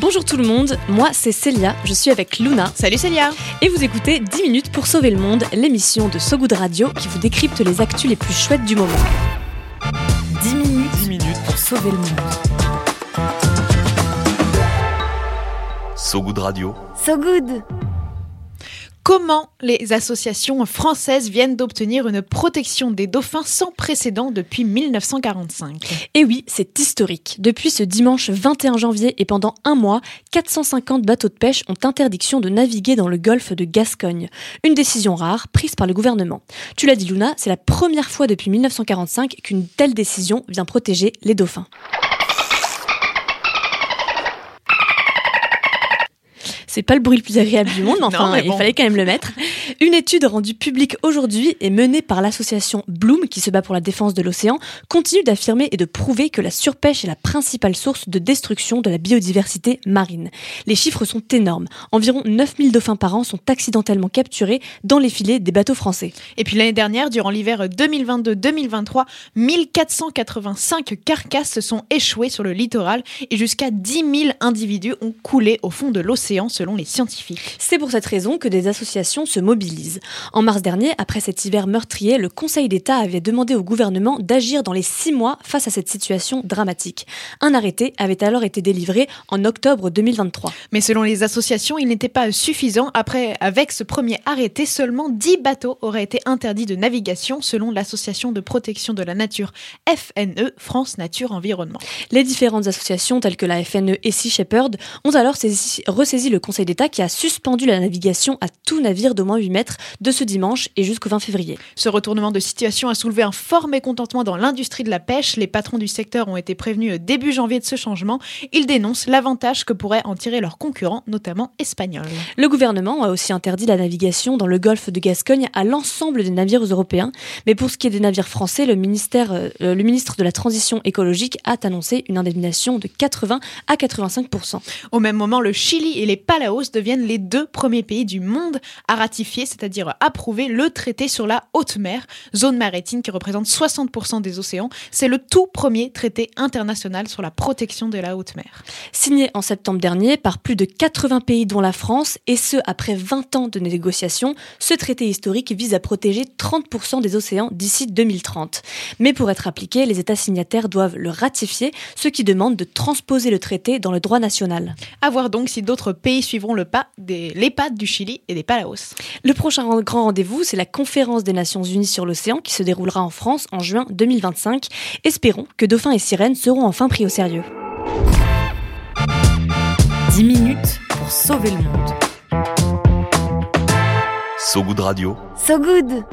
Bonjour tout le monde, moi c'est Célia, je suis avec Luna. Salut Célia Et vous écoutez 10 minutes pour sauver le monde, l'émission de So Good Radio qui vous décrypte les actus les plus chouettes du moment. 10 minutes, 10 minutes pour sauver le monde. So Good Radio. So Good Comment les associations françaises viennent d'obtenir une protection des dauphins sans précédent depuis 1945 Et oui, c'est historique. Depuis ce dimanche 21 janvier et pendant un mois, 450 bateaux de pêche ont interdiction de naviguer dans le golfe de Gascogne. Une décision rare prise par le gouvernement. Tu l'as dit Luna, c'est la première fois depuis 1945 qu'une telle décision vient protéger les dauphins. C'est pas le bruit le plus agréable du monde, mais enfin, Non, mais il fallait quand même le mettre. Une étude rendue publique aujourd'hui et menée par l'association Bloom, qui se bat pour la défense de l'océan, continue d'affirmer et de prouver que la surpêche est la principale source de destruction de la biodiversité marine. Les chiffres sont énormes. Environ 9000 dauphins par an sont accidentellement capturés dans les filets des bateaux français. Et puis l'année dernière, durant l'hiver 2022-2023, 1485 carcasses se sont échouées sur le littoral et jusqu'à 10 000 individus ont coulé au fond de l'océan selon les scientifiques. C'est pour cette raison que des associations se mobilisent. En mars dernier, après cet hiver meurtrier, le Conseil d'État avait demandé au gouvernement d'agir dans les six mois face à cette situation dramatique. Un arrêté avait alors été délivré en octobre 2023. Mais selon les associations, il n'était pas suffisant. Après, avec ce premier arrêté, seulement 10 bateaux auraient été interdits de navigation selon l'association de protection de la nature FNE, France Nature Environnement. Les différentes associations telles que la FNE et Sea Shepherd ont alors saisi- ressaisi le Conseil d'État qui a suspendu la navigation à tout navire d'au moins 8 de ce dimanche et jusqu'au 20 février. Ce retournement de situation a soulevé un fort mécontentement dans l'industrie de la pêche. Les patrons du secteur ont été prévenus euh, début janvier de ce changement. Ils dénoncent l'avantage que pourraient en tirer leurs concurrents, notamment espagnols. Le gouvernement a aussi interdit la navigation dans le golfe de Gascogne à l'ensemble des navires européens. Mais pour ce qui est des navires français, le, ministère, euh, le ministre de la Transition écologique a annoncé une indemnisation de 80 à 85 Au même moment, le Chili et les Palaos deviennent les deux premiers pays du monde à ratifier, c'est-à-dire approuver le traité sur la haute mer, zone maritime qui représente 60% des océans. C'est le tout premier traité international sur la protection de la haute mer. Signé en septembre dernier par plus de 80 pays dont la France, et ce après 20 ans de négociations, ce traité historique vise à protéger 30% des océans d'ici 2030. Mais pour être appliqué, les États signataires doivent le ratifier, ce qui demande de transposer le traité dans le droit national. À voir donc si d'autres pays suivront le pas des, les pas du Chili et des Palaos. Le prochain grand rendez-vous, c'est la conférence des Nations Unies sur l'océan qui se déroulera en France en juin 2025. Espérons que dauphins et sirènes seront enfin pris au sérieux. 10 minutes pour sauver le monde. So Good Radio. So Good